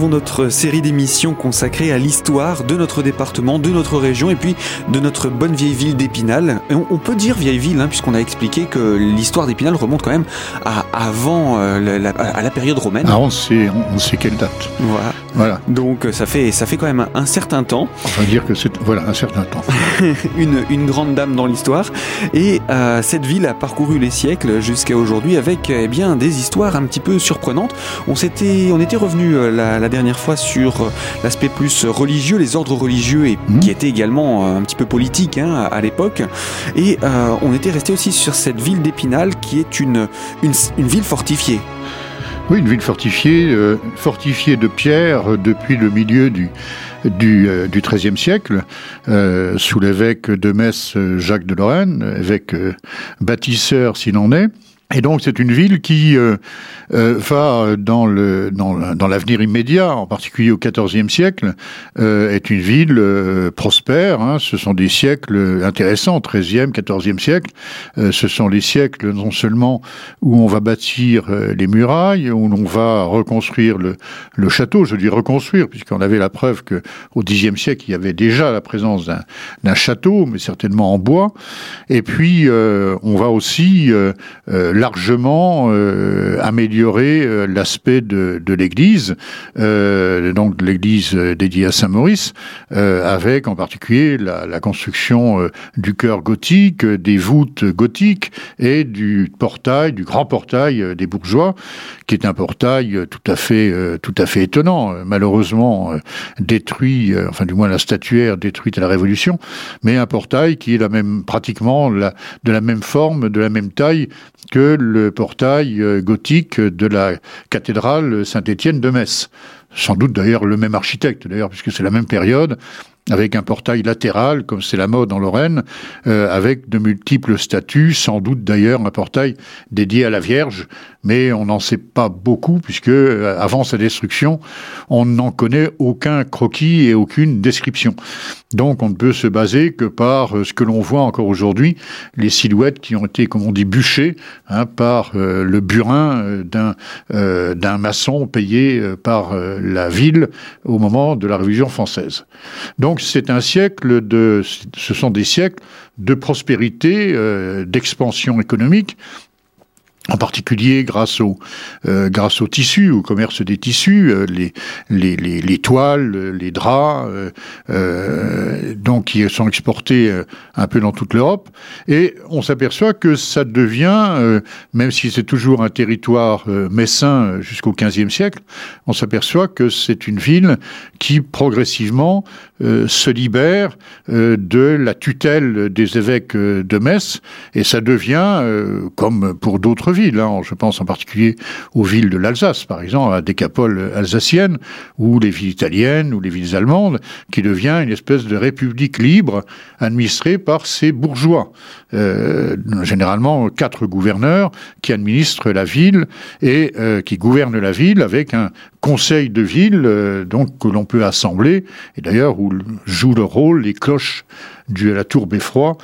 Poursuivons notre série d'émissions consacrée à l'histoire de notre département, de notre région et puis de notre bonne vieille ville d'Épinal. On, peut dire vieille ville, hein, puisqu'on a expliqué que l'histoire d'Épinal remonte quand même à avant euh, la, à la période romaine. Ah, on sait, on sait quelle date. Voilà. voilà. Donc ça fait, ça fait quand même un certain temps. On va dire que c'est voilà un certain temps. une, une, grande dame dans l'histoire. Et euh, cette ville a parcouru les siècles jusqu'à aujourd'hui avec eh bien des histoires un petit peu surprenantes. On s'était, on était revenu euh, la, dernière fois sur euh, l'aspect plus religieux, les ordres religieux et mmh. qui était également euh, un petit peu politique hein, à l'époque. Et on était resté aussi sur cette ville d'Épinal qui est une, une, ville fortifiée. Oui, une ville fortifiée, fortifiée de pierre depuis le milieu du, du, du XIIIe siècle, sous l'évêque de Metz Jacques de Lorraine, évêque bâtisseur s'il en est. Et donc c'est une ville qui euh, euh, va dans le dans, dans l'avenir immédiat, en particulier au XIVe siècle, euh, est une ville euh, prospère. Hein, ce sont des siècles intéressants, XIIIe, XIVe siècle. Euh, ce sont les siècles non seulement où on va bâtir les murailles, où l'on va reconstruire le, le château. Je dis reconstruire puisqu'on avait la preuve que au Xe siècle il y avait déjà la présence d'un château, mais certainement en bois. Et puis on va aussi largement euh, améliorer euh, l'aspect de, de l'Église, euh, donc l'Église dédiée à Saint Maurice, avec en particulier la, construction du chœur gothique, des voûtes gothiques et du portail, du grand portail des bourgeois, qui est un portail tout à fait, tout à fait étonnant, malheureusement détruit, enfin du moins la statuaire détruite à la Révolution, mais un portail qui est la même, pratiquement de la même forme, de la même taille que le portail euh, gothique de la cathédrale Saint-Étienne de Metz. Sans doute d'ailleurs le même architecte, d'ailleurs, puisque c'est la même période, avec un portail latéral, comme c'est la mode en Lorraine, euh, avec de multiples statues, sans doute d'ailleurs un portail dédié à la Vierge, mais on n'en sait pas beaucoup, puisque euh, avant sa destruction, on n'en connaît aucun croquis et aucune description. Donc on ne peut se baser que par euh, ce que l'on voit encore aujourd'hui, les silhouettes qui ont été, comme on dit, bûchées hein, par le burin d'un d'un maçon payé par la ville au moment de la Révolution française. Donc c'est un siècle de, ce sont des siècles de prospérité, euh, d'expansion économique, en particulier grâce au euh, grâce au tissu, au commerce des tissus, euh, les, les, les, les, toiles, les draps, donc qui sont exportés un peu dans toute l'Europe. Et on s'aperçoit que ça devient, même si c'est toujours un territoire messin jusqu'au XVe siècle, on s'aperçoit que c'est une ville qui progressivement se libère de la tutelle des évêques de Metz, et ça devient, comme pour d'autres villes, Hein. Je pense en particulier aux villes de l'Alsace, par exemple, à Décapole alsacienne, ou les villes italiennes, ou les villes allemandes, qui devient une espèce de république libre administrée par ces bourgeois. Euh, généralement quatre gouverneurs qui administrent la ville et euh, qui gouvernent la ville avec un conseil de ville euh, donc que l'on peut assembler et d'ailleurs où jouent le rôle les cloches de la tour Beffroi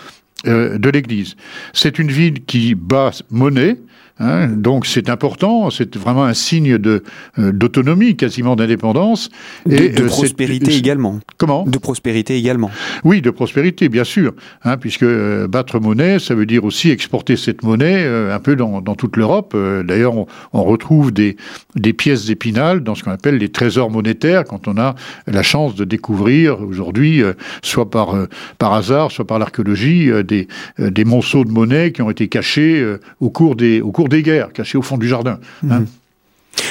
de l'église. C'est une ville qui bat monnaie, Hein, donc c'est important, c'est vraiment un signe de euh, d'autonomie, quasiment d'indépendance et de, euh, prospérité également. Comment De prospérité également. Oui, de prospérité, bien sûr, hein, puisque euh, battre monnaie, ça veut dire aussi exporter cette monnaie un peu dans, dans toute l'Europe. D'ailleurs, on, on, retrouve des des pièces d'épinal dans ce qu'on appelle les trésors monétaires quand on a la chance de découvrir aujourd'hui, soit par par hasard, soit par l'archéologie, des des monceaux de monnaie qui ont été cachés au cours des au cours des guerres cachées au fond du jardin. Hein. Mhm.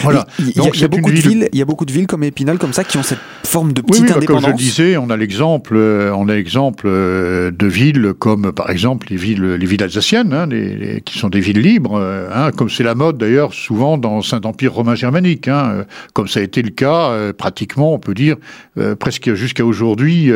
Voilà. Il y, a, beaucoup de villes, il y a beaucoup de villes comme Épinal comme ça qui ont cette forme de petite oui, oui, Comme je le disais, on a l'exemple, euh, on a l'exemple euh, de villes comme par exemple les villes, les villes alsaciennes, hein, les, qui sont des villes libres, euh, hein, comme c'est la mode d'ailleurs souvent dans Saint-Empire romain germanique, hein, comme ça a été le cas pratiquement, on peut dire presque jusqu'à aujourd'hui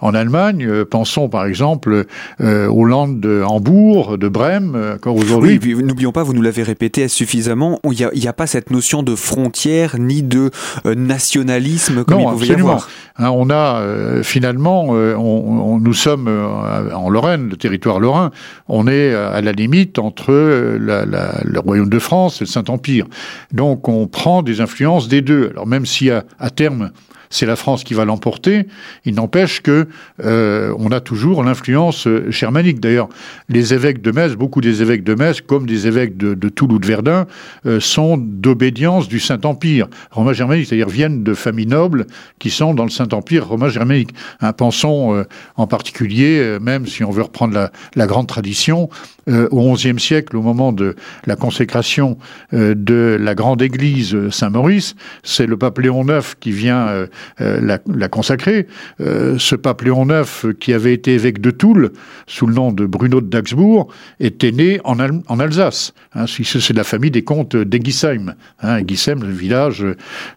en Allemagne. pensons par exemple aux Landes de Hambourg, de Brême, encore aujourd'hui. Oui, n'oublions pas, vous nous l'avez répété suffisamment, il n'y a, a, pas cette notion de frontières ni de nationalisme comme il pouvait y avoir. Hein, on a finalement, on, nous sommes en Lorraine, le territoire lorrain, on est à la limite entre le royaume de France et le Saint-Empire. Donc on prend des influences des deux. Alors même si à terme c'est la France qui va l'emporter. Il n'empêche que euh, on a toujours l'influence euh, germanique. D'ailleurs, les évêques de Metz, beaucoup des évêques de Metz, comme des évêques de, de Toul ou de Verdun, euh, sont d'obédience du Saint-Empire romain germanique, c'est-à-dire viennent de familles nobles qui sont dans le Saint-Empire romain germanique. Hein, pensons en particulier, même si on veut reprendre la grande tradition, au XIe siècle, au moment de la consécration de la grande église Saint-Maurice, c'est le pape Léon IX qui vient euh, la, consacrer. Euh, ce pape Léon IX, qui avait été évêque de Toul, sous le nom de Bruno de Daxbourg, était né en, Alsace. Hein, c'est la famille des comtes d'Egisheim. Hein, le village,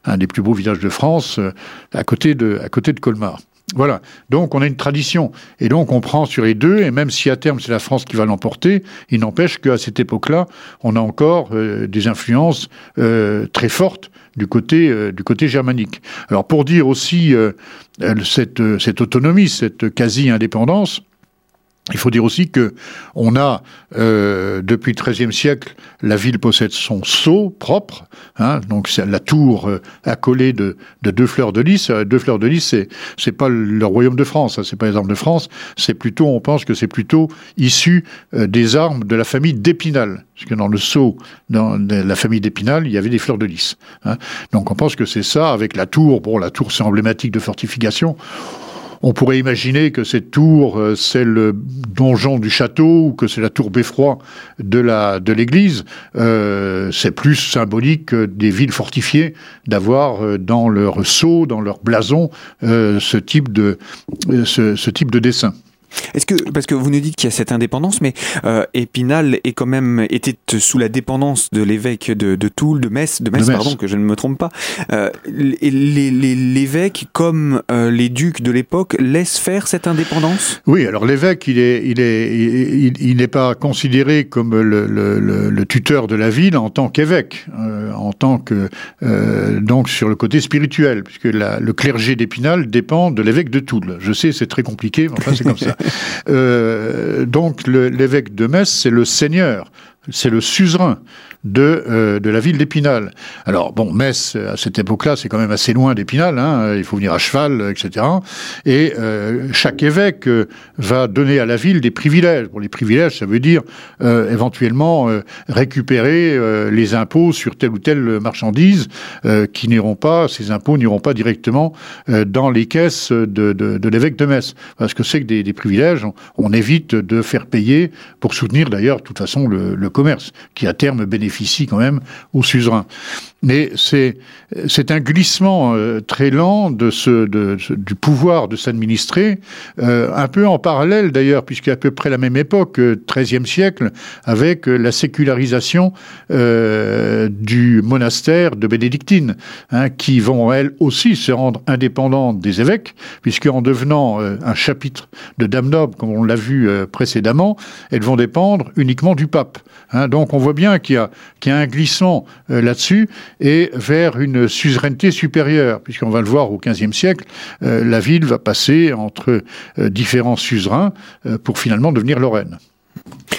un des plus beaux villages de France, euh, à à côté de Colmar. Voilà. Donc on a une tradition. Et donc on prend sur les deux, et même si à terme c'est la France qui va l'emporter, il n'empêche qu'à cette époque-là, on a encore des influences très fortes du côté, euh, du côté germanique. Alors pour dire aussi euh, cette, cette autonomie, cette quasi-indépendance, il faut dire aussi que on a euh, depuis le XIIIe siècle, la ville possède son sceau propre, hein, donc la tour euh, accolée de, de, deux fleurs de lys. Euh, deux fleurs de lys, c'est c'est pas le royaume de France, hein, c'est pas les armes de France, c'est plutôt, on pense que c'est plutôt issu euh, des armes de la famille d'Épinal, parce que dans le sceau, dans la famille d'Épinal, il y avait des fleurs de lys. Hein. Donc on pense que c'est ça, avec la tour. Bon, la tour c'est emblématique de fortification. On pourrait imaginer que cette tour, euh, c'est le donjon du château ou que c'est la tour beffroi de la de l'église. Euh, c'est plus symbolique des villes fortifiées d'avoir euh, dans leur sceau, dans leur blason, ce type de dessin. Est-ce que parce que vous nous dites qu'il y a cette indépendance, mais euh, Épinal est quand même était sous la dépendance de l'évêque de, de, Toul, de Metz, de Metz, pardon, que je ne me trompe pas. Euh, l'évêque, comme euh, les ducs de l'époque, laisse faire cette indépendance? Oui, alors l'évêque, il est, il est, il, n'est pas considéré comme le, le, le, tuteur de la ville en tant qu'évêque, euh, en tant que donc sur le côté spirituel, puisque la, le clergé d'Épinal dépend de l'évêque de Toul. Je sais, c'est très compliqué, mais enfin c'est comme ça. Euh, donc l'évêque de Metz, c'est le seigneur, c'est le suzerain de, euh, de la ville d'Épinal. Alors bon, Metz, à cette époque-là, c'est quand même assez loin d'Épinal, hein, il faut venir à cheval, etc. Et euh, chaque évêque euh, va donner à la ville des privilèges. Bon, les privilèges, ça veut dire éventuellement récupérer les impôts sur telle ou telle marchandise qui n'iront pas, ces impôts n'iront pas directement dans les caisses de, de, l'évêque de Metz. Parce que c'est que des, des privilèges, on, évite de faire payer pour soutenir d'ailleurs, de toute façon, le, le commerce, qui à terme bénéficie quand même au suzerain. Mais c'est un glissement euh, très lent de ce de, du pouvoir de s'administrer, euh, un peu en parallèle d'ailleurs, puisqu'à peu près la même époque, XIIIe euh, siècle, avec la sécularisation du monastère de bénédictines, hein, qui vont elles aussi se rendre indépendantes des évêques, puisque en devenant un chapitre de Dame noble, comme on l'a vu précédemment, elles vont dépendre uniquement du pape. Hein. Donc on voit bien qu'il y a un glissement là-dessus et vers une suzeraineté supérieure, puisqu'on va le voir au XVe siècle, euh, la ville va passer entre euh, différents suzerains euh, pour finalement devenir Lorraine.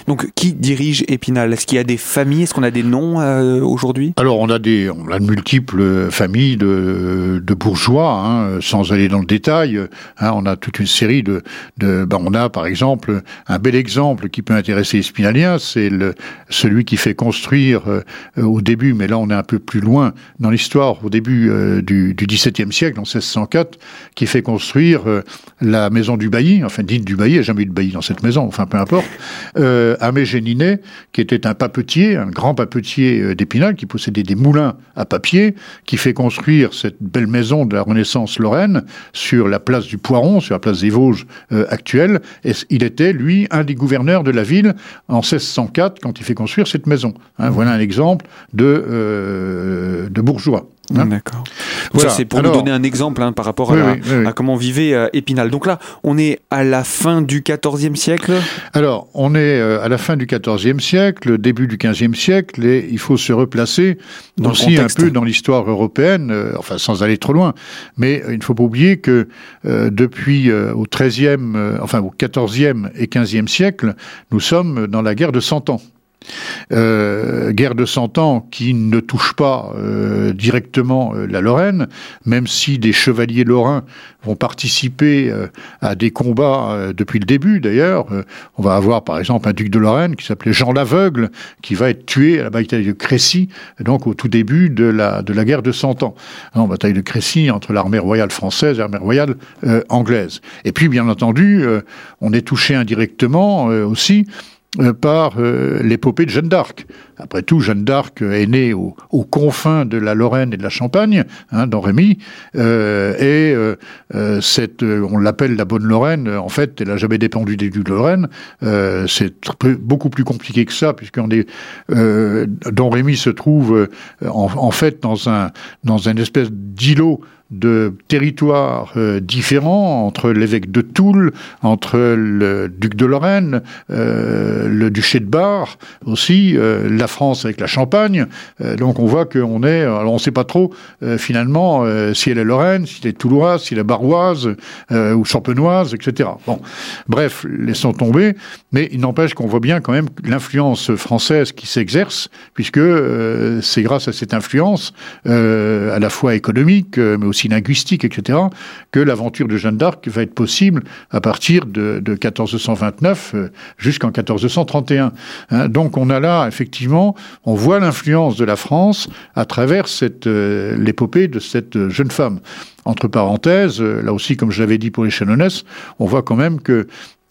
Donc, qui dirige Épinal? Est-ce qu'il y a des familles? Est-ce qu'on a des noms euh, aujourd'hui? Alors, on a des, on a de multiples familles de, bourgeois, hein, sans aller dans le détail. Hein, on a toute une série de, ben, on a par exemple un bel exemple qui peut intéresser les Spinaliens, c'est celui qui fait construire euh, au début, mais là on est un peu plus loin dans l'histoire, au début euh, du, du XVIIe siècle, en 1604, qui fait construire la maison du bailli, enfin dite du bailli, il n'y a jamais eu de bailli dans cette maison, enfin peu importe. Euh, Aimé Géninet, qui était un papetier, un grand papetier euh, d'Épinal, qui possédait des moulins à papier, qui fait construire cette belle maison de la Renaissance lorraine sur la place du Poiron, sur la place des Vosges euh, actuelle. Et il était, lui, un des gouverneurs de la ville en 1604 quand il fait construire cette maison. Hein, voilà un exemple de, de bourgeois. Hein. D'accord. Voilà. c'est pour nous donner un exemple hein, par rapport à, comment vivait euh, Épinal. Donc là, on est à la fin du XIVe siècle? Alors, on est euh, à la fin du XIVe siècle, début du XVe siècle, et il faut se replacer aussi un peu dans l'histoire européenne, euh, enfin sans aller trop loin. Mais il ne faut pas oublier que depuis au XIIIe, enfin au XIVe et XVe siècle, nous sommes dans la guerre de Cent Ans. Euh, guerre de Cent Ans qui ne touche pas euh, directement euh, la Lorraine, même si des chevaliers lorrains vont participer à des combats depuis le début d'ailleurs. on va avoir par exemple un duc de Lorraine qui s'appelait Jean l'Aveugle, qui va être tué à la bataille de Crécy, donc au tout début de la, de la guerre de Cent Ans. En bataille de Crécy entre l'armée royale française et l'armée royale anglaise. Et puis bien entendu, on est touché indirectement aussi par euh, l'épopée de Jeanne d'Arc. Après tout, Jeanne d'Arc est née aux confins de la Lorraine et de la Champagne, hein, dans Rémy, euh, et euh, cette, on l'appelle la Bonne Lorraine. En fait, elle n'a jamais dépendu des de Lorraine. c'est beaucoup plus compliqué que ça, puisqu'on est, Don Rémy se trouve en, en, fait dans un dans une espèce d'îlot de territoires euh, différents entre l'évêque de Toul, entre le duc de Lorraine, euh, le duché de Bar aussi, euh, la France avec la Champagne. donc on voit qu'on est, alors on ne sait pas trop finalement si elle est Lorraine, si elle est touloise, si elle est baroise ou champenoise, etc. Bon, bref, laissons tomber. Mais il n'empêche qu'on voit bien quand même l'influence française qui s'exerce, puisque c'est grâce à cette influence à la fois économique, mais aussi linguistique, etc., que l'aventure de Jeanne d'Arc va être possible à partir de, 1429 euh, jusqu'en 1431. Hein, donc on a là, effectivement, on voit l'influence de la France à travers euh, l'épopée de cette jeune femme. Entre parenthèses, euh, là aussi, comme je l'avais dit pour les Chénonès, on voit quand même que euh,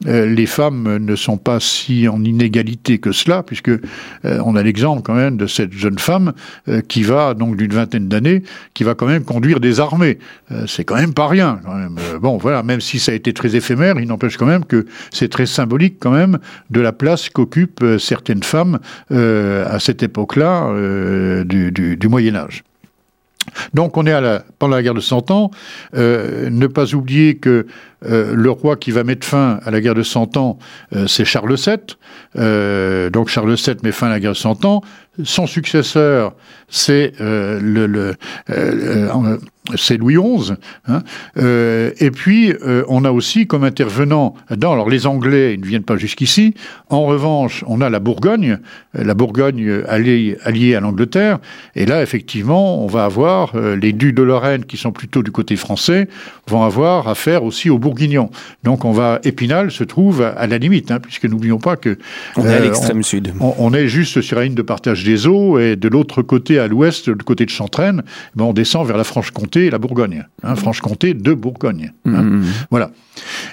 les femmes ne sont pas si en inégalité que cela, puisque euh, on a l'exemple quand même de cette jeune femme euh, qui va donc d'une vingtaine d'années, qui va quand même conduire des armées. c'est quand même pas rien. Quand même. bon, voilà, même si ça a été très éphémère, il n'empêche quand même que c'est très symbolique quand même de la place qu'occupent certaines femmes à cette époque-là du, Moyen Âge. Donc on est à la, pendant la guerre de Cent Ans. Euh, ne pas oublier que euh, le roi qui va mettre fin à la guerre de Cent Ans, euh, c'est Charles VII. donc Charles VII met fin à la guerre de Cent Ans. Son successeur, c'est Louis XI. Hein. Euh, et puis, euh, on a aussi comme intervenant, alors les Anglais, ils ne viennent pas jusqu'ici. En revanche, on a la Bourgogne, euh, la Bourgogne alliée, alliée à l'Angleterre. Et là, effectivement, on va avoir les ducs de Lorraine, qui sont plutôt du côté français, vont avoir affaire aussi aux Donc, on va, Épinal se trouve à, la limite, hein, puisque n'oublions pas que... On est à l'extrême sud. On, est juste sur la ligne de partage des eaux, et de l'autre côté, à l'ouest, du côté de Chantraine, ben, on descend vers la Franche-Comté la Bourgogne. Hein, Franche-Comté de Bourgogne. Hein. Mmh, mmh. Voilà.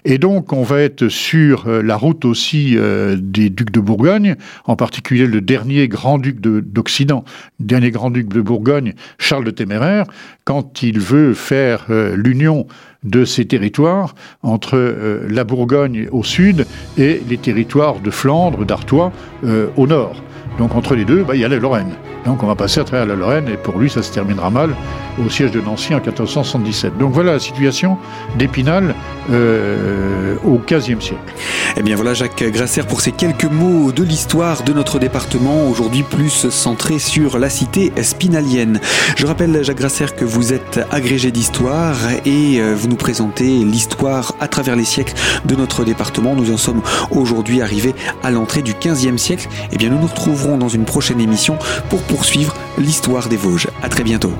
Et donc, on va être sur euh, la route aussi euh, des ducs de Bourgogne, en particulier le dernier grand-duc d'Occident, dernier grand-duc de Bourgogne, Charles de Téméraire, quand il veut faire euh, l'union de ces territoires entre la Bourgogne au sud et les territoires de Flandre, d'Artois au nord. Donc entre les deux, bah, il y a la Lorraine. Donc on va passer à travers la Lorraine et pour lui ça se terminera mal au siège de Nancy en 1477. Donc voilà la situation d'Épinal euh, au XVe siècle. Eh bien voilà Jacques Grasser pour ces quelques mots de l'histoire de notre département, aujourd'hui plus centré sur la cité spinalienne. Je rappelle Jacques Grasser que vous êtes agrégé d'histoire et euh, vous nous présentez l'histoire à travers les siècles de notre département. Nous en sommes aujourd'hui arrivés à l'entrée du XVe siècle. Eh bien nous nous dans une prochaine émission pour poursuivre l'histoire des Vosges. À très bientôt.